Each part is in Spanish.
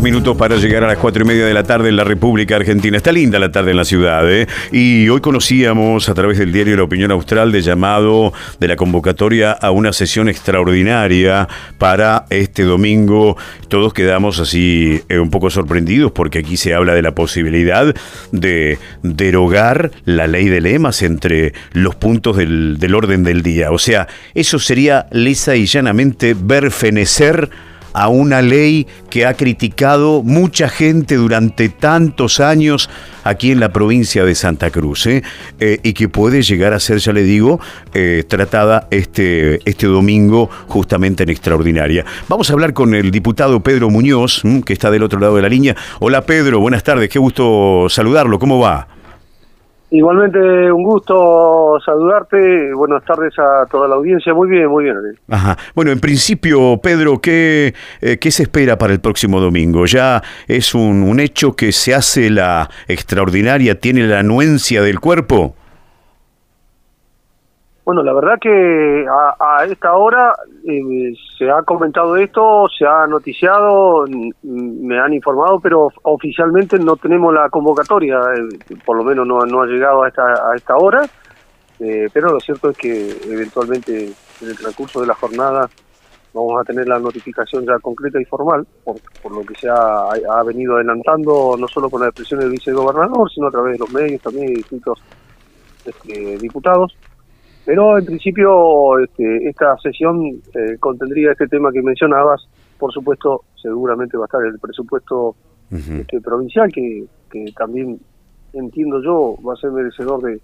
Dos minutos para llegar a las cuatro y media de la tarde en la República Argentina. Está linda la tarde en la ciudad, ¿eh? Y hoy conocíamos a través del diario La Opinión Austral de llamado de la convocatoria a una sesión extraordinaria para este domingo. Todos quedamos así eh, un poco sorprendidos porque aquí se habla de la posibilidad de derogar la ley de lemas entre los puntos del, orden del día. O sea, eso sería lisa y llanamente ver fenecer a una ley que ha criticado mucha gente durante tantos años aquí en la provincia de Santa Cruz ¿eh? Eh, y que puede llegar a ser, ya le digo, eh, tratada este, este domingo justamente en extraordinaria. Vamos a hablar con el diputado Pedro Muñoz, que está del otro lado de la línea. Hola Pedro, buenas tardes, qué gusto saludarlo, ¿cómo va? Igualmente, un gusto saludarte. Buenas tardes a toda la audiencia. Muy bien, muy bien. Ajá. Bueno, en principio, Pedro, ¿qué, eh, ¿qué se espera para el próximo domingo? ¿Ya es un, un hecho que se hace la extraordinaria, tiene la anuencia del cuerpo? Bueno, la verdad que a, a esta hora eh, se ha comentado esto, se ha noticiado, me han informado, pero oficialmente no tenemos la convocatoria, eh, por lo menos no, no ha llegado a esta, a esta hora, eh, pero lo cierto es que eventualmente en el transcurso de la jornada vamos a tener la notificación ya concreta y formal, por, por lo que se ha, ha venido adelantando, no solo con la expresión del vicegobernador, sino a través de los medios también y distintos este, diputados. Pero en principio este, esta sesión eh, contendría este tema que mencionabas. Por supuesto, seguramente va a estar el presupuesto este, provincial, que, que también entiendo yo va a ser merecedor de,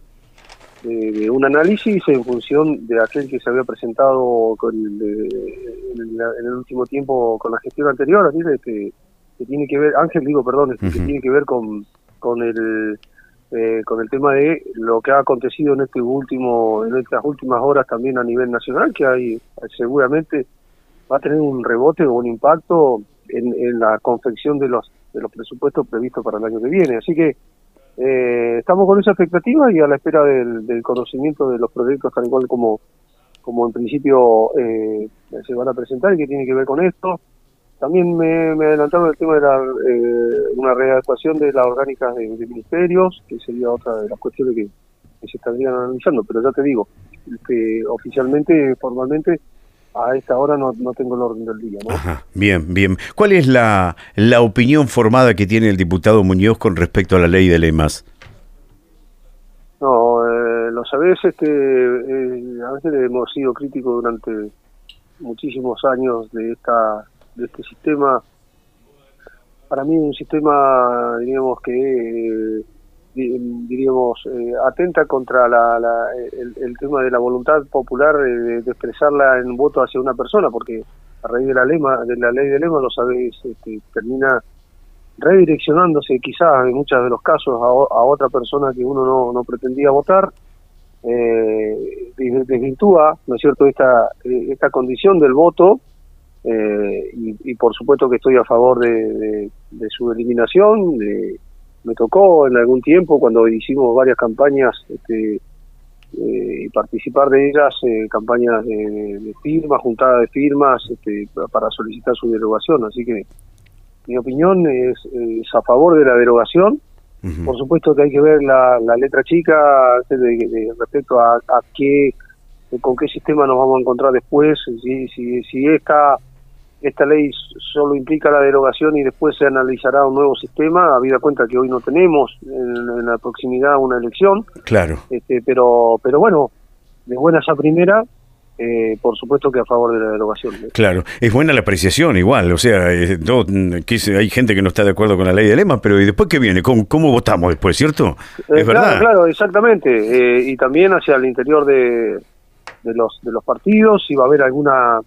de, de un análisis en función de aquel que se había presentado con el, de- en, el, en el último tiempo con la gestión anterior, así que, que tiene que ver, Ángel digo, perdón, que Ujú. tiene que ver con, con el eh, con el tema de lo que ha acontecido en este último en estas últimas horas también a nivel nacional que hay seguramente va a tener un rebote o un impacto en, en la confección de los de los presupuestos previstos para el año que viene. Así que eh, estamos con esa expectativa y a la espera del, del conocimiento de los proyectos tal cual como como en principio eh, se van a presentar y que tiene que ver con esto también me, me adelantaron el tema de la, eh, una readecuación de las orgánicas de, de ministerios, que sería otra de las cuestiones que, que se estarían analizando. Pero ya te digo, que oficialmente, formalmente, a esta hora no, no tengo el orden del día. ¿no? Ajá, bien, bien. ¿Cuál es la, la opinión formada que tiene el diputado Muñoz con respecto a la ley de lemas? No, eh, lo sabés, este, eh, a veces hemos sido críticos durante muchísimos años de esta de este sistema. Para mí un sistema, diríamos que, eh, di- diríamos, eh, atenta contra la, la- el, el tema de la voluntad popular de, expresarla en voto hacia una persona, porque a raíz de la lema, de la ley de lema, lo sabés, este, termina redireccionándose quizás en muchos de los casos a, otra persona que uno no, no pretendía votar, eh, des- desvirtúa, ¿no es cierto?, esta, eh, esta condición del voto eh, y, y por supuesto que estoy a favor de, de- de su eliminación. de- me tocó en algún tiempo cuando hicimos varias campañas este, eh, y participar de ellas, eh, campañas de, firmas, juntada de firmas este, pa- para solicitar su derogación. Así que mi opinión es, es a favor de la derogación. Por supuesto que hay que ver la, la letra chica de- respecto a, a qué, con qué sistema nos vamos a encontrar después. Si, si, si esta, esta ley solo implica la derogación y después se analizará un nuevo sistema, habida cuenta que hoy no tenemos en, en la proximidad una elección, Claro. este, pero, pero bueno, de buenas a primera, eh, por supuesto que a favor de la derogación. Claro, es buena la apreciación igual, o sea, eh, no, mm, que se- hay gente que no está de acuerdo con la ley de lema, pero ¿y después qué viene? ¿Cómo, cómo votamos después, cierto? Eh, es verdad. Claro, claro, exactamente. Eh, y también hacia el interior de, de los de los partidos, si va a haber alguna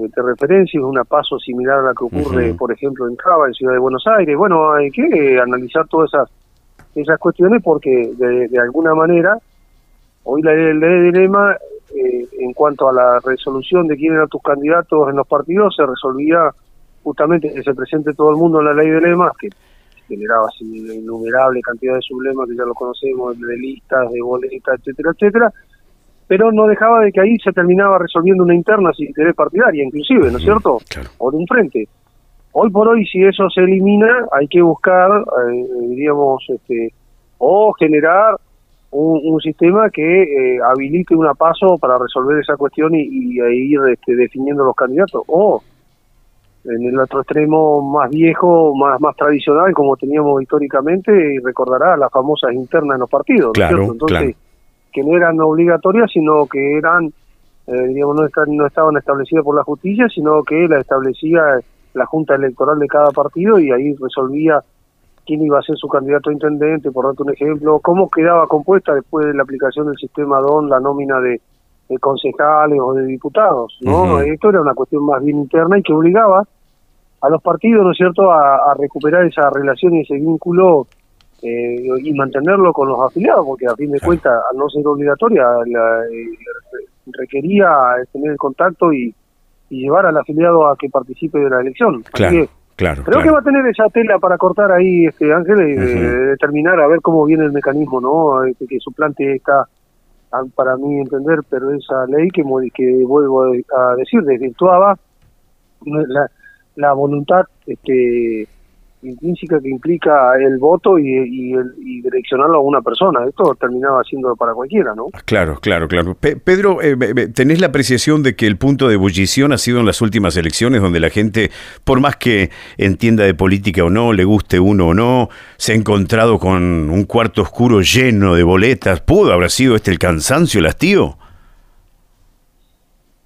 que te referencias, una paso similar a la que ocurre, por ejemplo, en Cava, en Ciudad de Buenos Aires. Bueno, hay que analizar todas esas esas cuestiones porque de, alguna manera hoy la ley del dilema eh, en cuanto a la resolución de quién eran tus candidatos en los partidos se resolvía justamente que se presente todo el mundo en la ley de lemas que generaba así una innumerable cantidad de sublemas que ya lo conocemos, de listas, de boletas, etcétera, etcétera, pero no dejaba de que ahí se terminaba resolviendo una interna si querés partidaria, inclusive, ¿no es cierto? O de un frente. Hoy por hoy, si eso se elimina, hay que buscar, eh, diríamos, este, o generar un, sistema que eh, habilite una paso para resolver esa cuestión y, ir este, definiendo los candidatos. O en el otro extremo más viejo, más más tradicional, como teníamos históricamente, y recordará las famosas internas en los partidos. Claro, Entonces, que no eran obligatorias, sino que eran, eh, digamos, no, no estaban establecidas por la justicia, sino que la establecía la junta electoral de cada partido y ahí resolvía quién iba a ser su candidato a intendente, por darte un ejemplo, cómo quedaba compuesta después de la aplicación del sistema DON la nómina de, concejales o de diputados, ¿no? Esto era una cuestión más bien interna y que obligaba a los partidos, ¿no es cierto?, a, recuperar esa relación y ese vínculo eh, y mantenerlo con los afiliados, porque a fin de cuentas, al no ser obligatoria, la, eh, requería tener el contacto y, y llevar al afiliado a que participe de la elección. Claro. Claro, Creo que va a tener esa tela para cortar ahí, este Ángel, y determinar a ver cómo viene el mecanismo, ¿no? Este, que suplante esta, para mí entender, pero esa ley que, que vuelvo a decir, desvirtuaba la, la voluntad este, intrínseca que implica el voto y, y, direccionarlo a una persona. Esto terminaba siendo para cualquiera, ¿no? Claro, claro, claro. Pedro, eh, ¿tenés la apreciación de que el punto de ebullición ha sido en las últimas elecciones donde la gente, por más que entienda de política o no, le guste uno o no, se ha encontrado con un cuarto oscuro lleno de boletas? ¿Pudo haber sido este el cansancio, el hastío?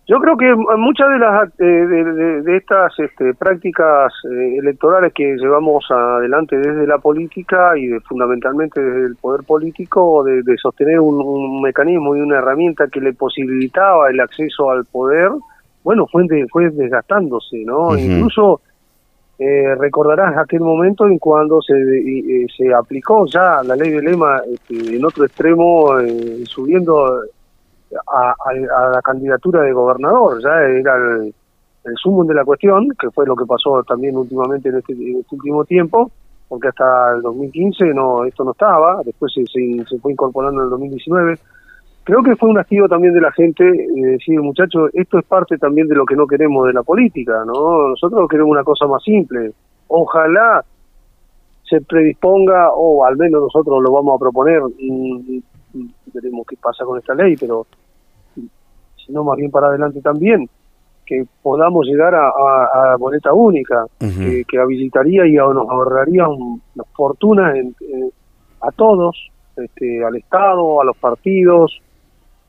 Yo creo que muchas de las eh, de, estas este, prácticas eh, electorales que llevamos adelante desde la política y de, fundamentalmente desde el poder político, de, sostener un, mecanismo y una herramienta que le posibilitaba el acceso al poder, bueno, fue, fue desgastándose, ¿no? Incluso eh, recordarás aquel momento en cuando se, se aplicó ya la ley de lema este, en otro extremo, subiendo a, la candidatura de gobernador, ya era el, el sumo de la cuestión, que fue lo que pasó también últimamente en este, este último tiempo, porque hasta el 2015 no esto no estaba, después se, se, fue incorporando en el 2019. Creo que fue un hastío también de la gente de decir, muchachos, esto es parte también de lo que no queremos de la política, ¿no? Nosotros queremos una cosa más simple. Ojalá se predisponga, o al menos nosotros lo vamos a proponer, veremos qué pasa con esta ley, pero si no, más bien para adelante también, que podamos llegar a, a, boleta única, que, habilitaría y nos ahorraría una fortuna a todos, este, al Estado, a los partidos,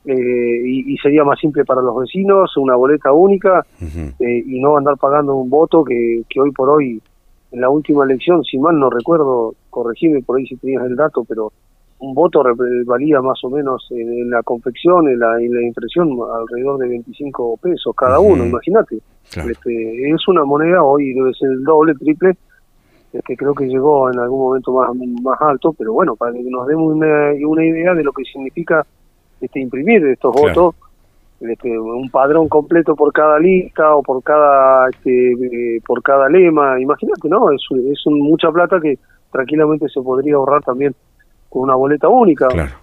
eh, y, sería más simple para los vecinos, una boleta única, eh, y no andar pagando un voto que, que hoy por hoy, en la última elección, si mal no recuerdo, corregime por ahí si tenías el dato, pero un voto valía más o menos en, la confección, en la, impresión, alrededor de 25 pesos cada uno, imagínate. Este, es una moneda, hoy debe ser el doble, triple, que creo que llegó en algún momento más, más alto, pero bueno, para que nos demos una, una idea de lo que significa este imprimir estos votos, este, un padrón completo por cada lista o por cada este, eh, por cada lema, imagínate, ¿no? Es, es mucha plata que tranquilamente se podría ahorrar también con una boleta única. Claro,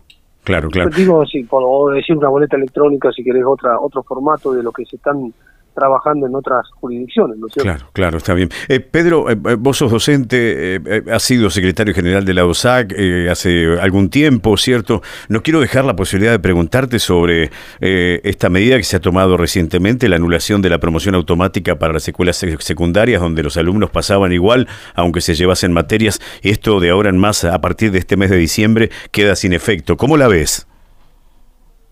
claro, claro. Digo, si, o decir una boleta electrónica si querés otra, otro formato de lo que se están trabajando en otras jurisdicciones, ¿no es cierto? Claro, claro, está bien. Eh, Pedro, eh, eh, vos sos docente, eh, has sido secretario general de la OSAC hace algún tiempo, ¿cierto? No quiero dejar la posibilidad de preguntarte sobre esta medida que se ha tomado recientemente, la anulación de la promoción automática para las escuelas secundarias, donde los alumnos pasaban igual, aunque se llevasen materias. Esto de ahora en más, a partir de este mes de diciembre, queda sin efecto. ¿Cómo la ves?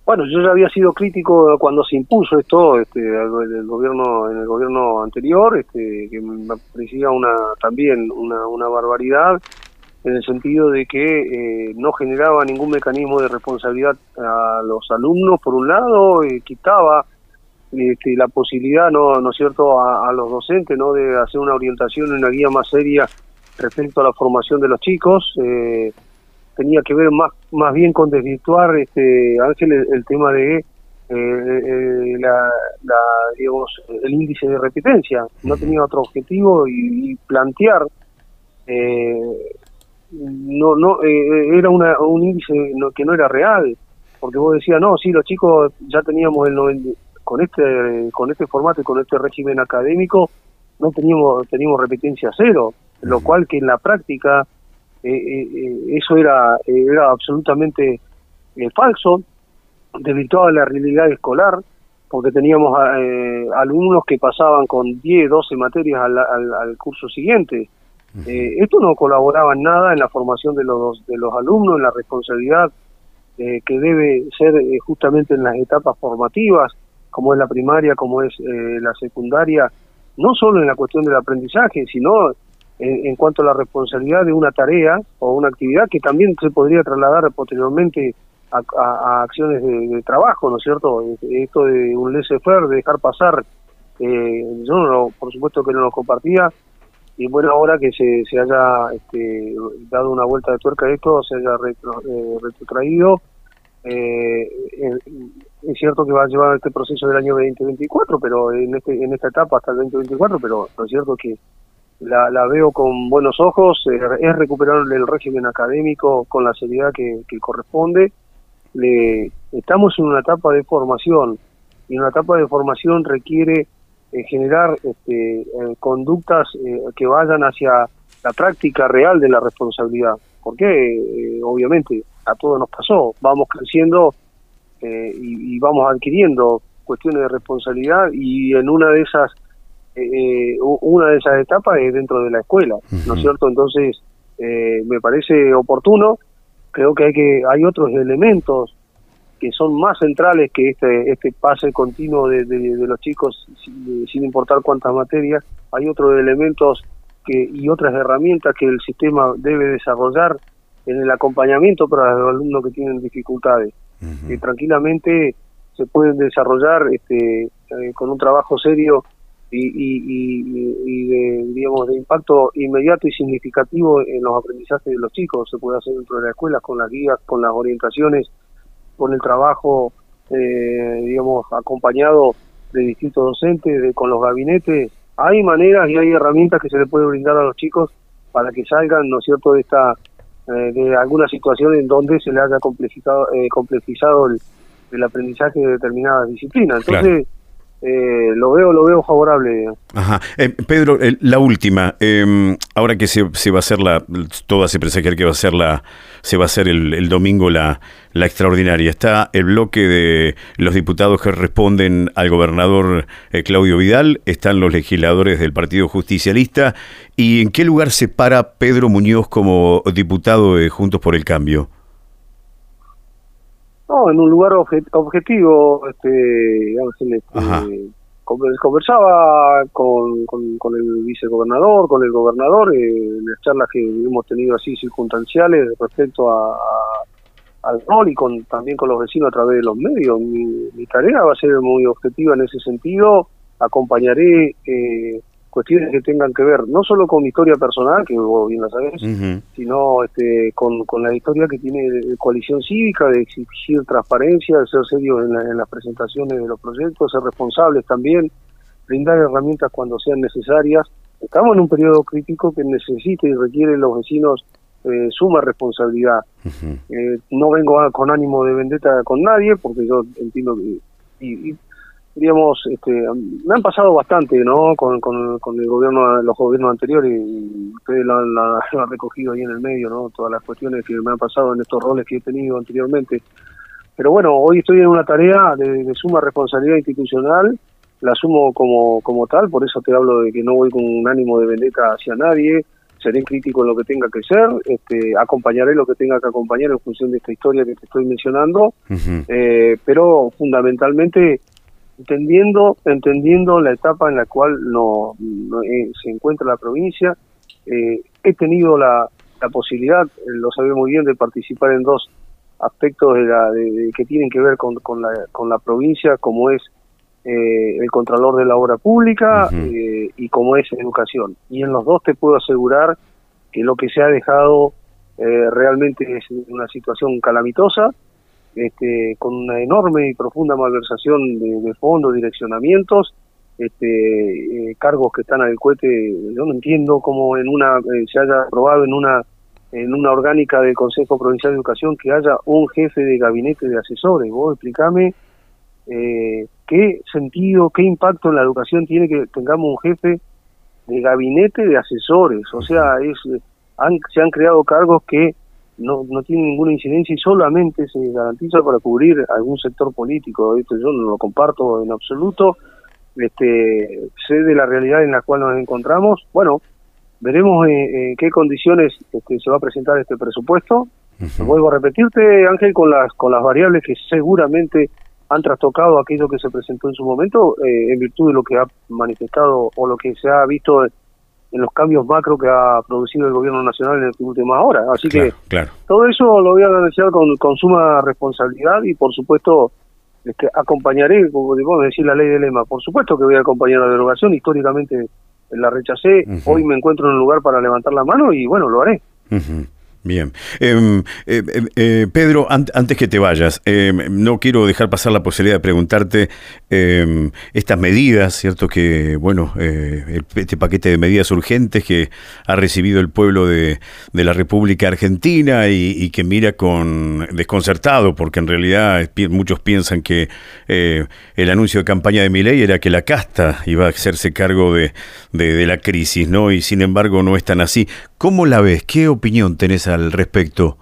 Bueno, yo ya había sido crítico cuando se impuso esto, este, el gobierno, en el gobierno anterior, este, que me parecía una, también una, barbaridad en el sentido de que eh, no generaba ningún mecanismo de responsabilidad a los alumnos, por un lado, eh, quitaba este, la posibilidad, ¿no, ¿no es cierto?, a, los docentes, ¿no?, de hacer una orientación, una guía más seria respecto a la formación de los chicos. Eh, tenía que ver más más bien con desvirtuar, este, Ángel, el, tema de la, digamos, el índice de repitencia. No tenía otro objetivo y, plantear eh, no no eh, eh, era una, un índice que no era real. Porque vos decías no sí los chicos ya teníamos el con este con este formato y con este régimen académico no teníamos teníamos repitencia cero. Lo cual que en la práctica eh, eso era era absolutamente falso debido a la realidad escolar porque teníamos alumnos que pasaban con 10, 12 materias al, al curso siguiente. Eh, esto no colaboraba en nada en la formación de los, de los alumnos, en la responsabilidad eh, que debe ser eh, justamente en las etapas formativas, como es la primaria, como es la secundaria, no solo en la cuestión del aprendizaje, sino en, cuanto a la responsabilidad de una tarea o una actividad que también se podría trasladar posteriormente a, acciones de, trabajo, ¿no es cierto? Esto de un laissez-faire, de dejar pasar, yo no, por supuesto que no lo compartía, y bueno ahora que se, se haya este, dado una vuelta de tuerca esto, se haya eh, retrotraído. Eh, es cierto que va a llevar este proceso del año 2024, pero en este en esta etapa hasta el 2024, pero lo cierto que la, la veo con buenos ojos, eh, es recuperar el régimen académico con la seriedad que, corresponde. Le, estamos en una etapa de formación y una etapa de formación requiere eh, generar este, eh, conductas eh, que vayan hacia la práctica real de la responsabilidad. Porque, obviamente, a todos nos pasó, vamos creciendo y, vamos adquiriendo cuestiones de responsabilidad y en una de esas una de esas etapas es dentro de la escuela, ¿no es cierto? Entonces, me parece oportuno, creo que hay que hay otros elementos que son más centrales que este este pase continuo de, los chicos sin, importar cuántas materias hay otros elementos que y otras herramientas que el sistema debe desarrollar en el acompañamiento para los alumnos que tienen dificultades que tranquilamente se pueden desarrollar este eh, con un trabajo serio y, y, de, digamos, de impacto inmediato y significativo en los aprendizajes de los chicos. Se puede hacer dentro de la escuela con las guías, con las orientaciones con el trabajo, eh, digamos, acompañado de distintos docentes, de, con los gabinetes. Hay maneras y hay herramientas que se le puede brindar a los chicos para que salgan, ¿no es cierto?, de esta eh, de alguna situación en donde se le haya complejizado, eh, complejizado el, aprendizaje de determinadas disciplinas. Entonces, eh, lo veo lo veo favorable. Ajá. Eh, Pedro, la última. Em, ahora que se, se, va a hacer la, todo hace presagiar que va a ser la, se va a hacer el, domingo la, la extraordinaria. Está el bloque de los diputados que responden al gobernador eh, Claudio Vidal, están los legisladores del Partido Justicialista. ¿Y en qué lugar se para Pedro Muñoz como diputado de Juntos por el Cambio? No, en un lugar objetivo, este, este conversaba con, con, el vicegobernador, con el gobernador, eh, en las charlas que hemos tenido así circunstanciales respecto a, al rol y con, también con los vecinos a través de los medios. Mi, mi tarea va a ser muy objetiva en ese sentido. Acompañaré eh, cuestiones que tengan que ver no solo con mi historia personal, que vos bien la sabés, sino este, con, con, la historia que tiene coalición cívica, de exigir transparencia, de ser serios en, las presentaciones de los proyectos, ser responsables también, brindar herramientas cuando sean necesarias. Estamos en un periodo crítico que necesita y requiere los vecinos eh, suma responsabilidad. eh, no vengo con ánimo de vendetta con nadie, porque yo entiendo que... y digamos, este, me han pasado bastante, ¿no? Con, con, el gobierno, los gobiernos anteriores y ustedes lo han, recogido ahí en el medio, ¿no? Todas las cuestiones que me han pasado en estos roles que he tenido anteriormente. Pero bueno, hoy estoy en una tarea de, suma responsabilidad institucional, la asumo como, como tal, por eso te hablo de que no voy con un ánimo de vendetta hacia nadie, seré crítico en lo que tenga que ser, este, acompañaré lo que tenga que acompañar en función de esta historia que te estoy mencionando, eh, pero fundamentalmente entendiendo entendiendo la etapa en la cual no, eh, se encuentra la provincia eh, he tenido la la posibilidad, lo sabe muy bien, de participar en dos aspectos de la, de, que tienen que ver con, con, la, con la provincia, como es eh, el Contralor de la Obra Pública eh, y como es Educación. Y en los dos te puedo asegurar que lo que se ha dejado eh, realmente es una situación calamitosa, este, con una enorme y profunda malversación de, fondos, direccionamientos, este, cargos que están al cohete. Yo no entiendo cómo en una se haya aprobado en una en una orgánica del Consejo Provincial de Educación que haya un jefe de gabinete de asesores. Vos explícame eh, qué sentido, qué impacto en la educación tiene que tengamos un jefe de gabinete de asesores. O sea, es, han, se han creado cargos que no, no tienen ninguna incidencia y solamente se garantiza para cubrir algún sector político. Esto yo no lo comparto en absoluto. Este, sé de la realidad en la cual nos encontramos. Bueno, Veremos en, qué condiciones este, se va a presentar este presupuesto. Vuelvo a repetirte, Ángel, con las, con las variables que seguramente han trastocado aquello que se presentó en su momento, eh, en virtud de lo que ha manifestado o lo que se ha visto en, los cambios macro que ha producido el gobierno nacional en las últimas horas. Así que todo eso lo voy a analizar con, con suma responsabilidad y, por supuesto, este, acompañaré, como a decir la ley de lema, por supuesto que voy a acompañar la derogación, históricamente la rechacé, hoy me encuentro en un lugar para levantar la mano y bueno, lo haré. Bien. Em, eh, eh, eh, Pedro, antes que te vayas, em, no quiero dejar pasar la posibilidad de preguntarte em, estas medidas, ¿cierto? Que, bueno, este paquete de medidas urgentes que ha recibido el pueblo de, la República Argentina y, que mira con desconcertado, porque en realidad muchos piensan que el anuncio de campaña de Milei era que la casta iba a hacerse cargo de, de la crisis, ¿no? Y sin embargo no es tan así. ¿Cómo la ves? ¿Qué opinión tenés al respecto?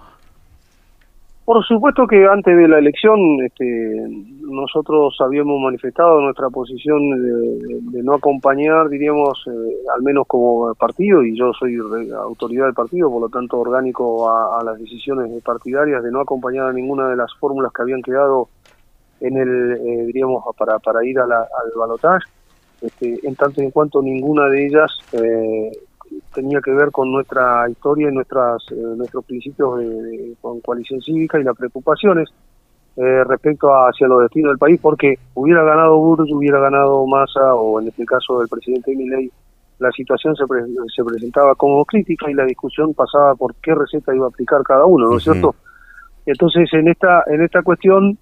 Por supuesto que antes de la elección este, nosotros habíamos manifestado nuestra posición de, no acompañar, diríamos, eh, al menos como partido, y yo soy autoridad del partido, por lo tanto orgánico a, las decisiones partidarias, de no acompañar a ninguna de las fórmulas que habían quedado en el, eh, diríamos, para, ir a la, al balotaje, este, en tanto en cuanto ninguna de ellas eh, tenía que ver con nuestra historia y nuestras, eh, nuestros principios de, con coalición cívica y las preocupaciones eh, respecto hacia los destinos del país, porque hubiera ganado Burr, hubiera ganado Massa, o en este caso el presidente Milei, la situación se, se presentaba como crítica y la discusión pasaba por qué receta iba a aplicar cada uno, ¿no es cierto? Entonces, en esta, en esta cuestión,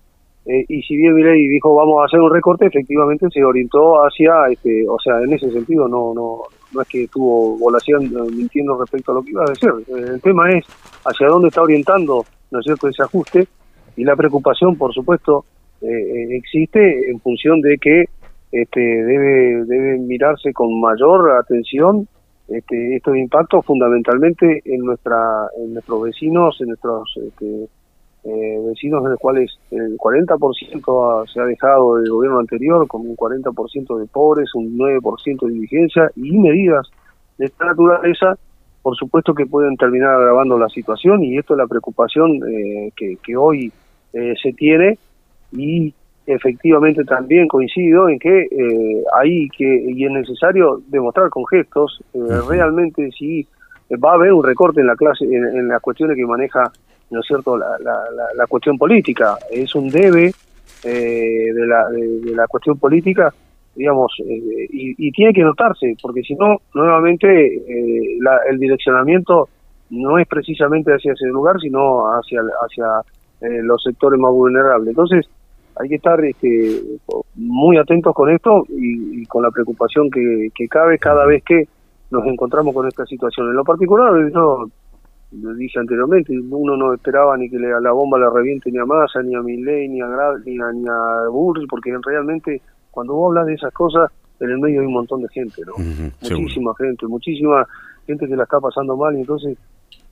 eh, y si bien Milei dijo vamos a hacer un recorte, efectivamente se orientó hacia, este, o sea, en ese sentido no, no, no es que estuvo volación mintiendo respecto a lo que iba a decir. Eh, el tema es hacia dónde está orientando, ¿no cierto?, ese ajuste y la preocupación, por supuesto, eh, existe en función de que este, debe, debe mirarse con mayor atención este, estos impactos fundamentalmente en nuestra en nuestros vecinos, en nuestros este, eh, vecinos en los cuales el 40% se ha dejado del gobierno anterior, con un 40% de pobres, un 9% de indigencia y medidas de esta naturaleza, por supuesto que pueden terminar agravando la situación y esto es la preocupación eh, que, que, hoy eh, se tiene y efectivamente también coincido en que eh, hay que y es necesario demostrar con gestos realmente si va a haber un recorte en la clase en las cuestiones que maneja ¿no es cierto?, la, la, cuestión política. Es un debe eh, de, la, de, la cuestión política, digamos, eh, y, tiene que notarse, porque si no, nuevamente, eh, el direccionamiento no es precisamente hacia ese lugar, sino hacia, hacia los sectores más vulnerables. Entonces, hay que estar este, muy atentos con esto y, con la preocupación que, que cabe cada vez que nos encontramos con esta situación. En lo particular, yo lo dije anteriormente, uno no esperaba ni que le, a la bomba le reviente ni a Massa, ni a Milley, ni a, ni a, ni a Burri, porque realmente cuando vos hablas de esas cosas, en el medio hay un montón de gente, ¿no? muchísima gente, muchísima gente que la está pasando mal, y entonces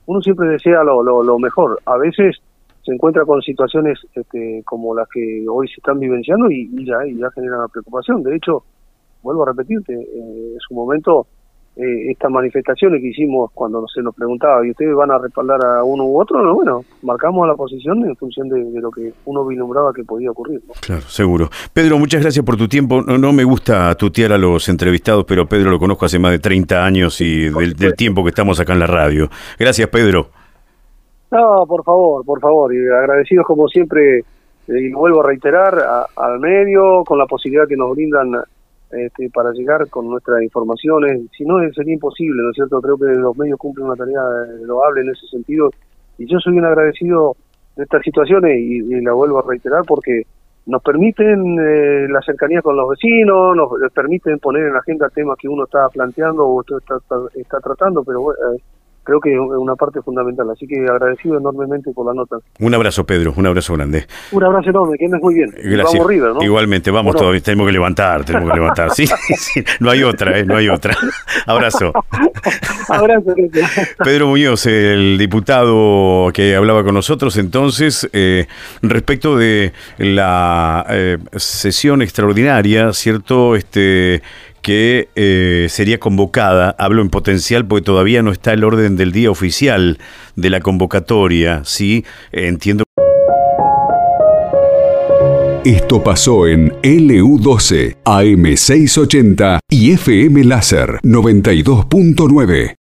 uno siempre desea lo, lo, mejor. A veces se encuentra con situaciones este, como las que hoy se están vivenciando y, ya, y ya genera preocupación. De hecho, vuelvo a repetirte, eh, en su momento eh, estas manifestaciones que hicimos cuando se nos preguntaba, ¿y ustedes van a respaldar a uno u otro? No, bueno, marcamos la posición en función de, lo que uno vislumbraba que podía ocurrir. Claro, seguro. Pedro, muchas gracias por tu tiempo. No, no me gusta tutear a los entrevistados, pero Pedro lo conozco hace más de 30 años y del, tiempo que estamos acá en la radio. Gracias, Pedro. No, por favor, por favor. Y agradecidos como siempre, eh, y vuelvo a reiterar, al medio, con la posibilidad que nos brindan este, para llegar con nuestras informaciones. Si no, sería imposible, ¿no es cierto? Creo que los medios cumplen una tarea loable en ese sentido. Y yo soy un agradecido de estas situaciones y, la vuelvo a reiterar porque nos permiten eh, la cercanía con los vecinos, nos permiten poner en la agenda temas que uno está planteando o está, está, tratando, pero bueno, eh, creo que es una parte fundamental. Así que agradecido enormemente por la nota. Un abrazo, Pedro, un abrazo grande. Un abrazo enorme, que andes muy bien. Gracias. Vamos River, ¿no? Igualmente, vamos todavía, tenemos que levantar, tenemos que levantar. Sí, sí, no hay otra, ¿eh? no hay otra. Abrazo. abrazo, Pedro Muñoz, el diputado que hablaba con nosotros entonces, eh, respecto de la eh, sesión extraordinaria, ¿cierto? Este que eh, sería convocada, hablo en potencial porque todavía no está el orden del día oficial de la convocatoria, ¿sí? Entiendo. Esto pasó en LU12, AM680 y FM Láser 92.9.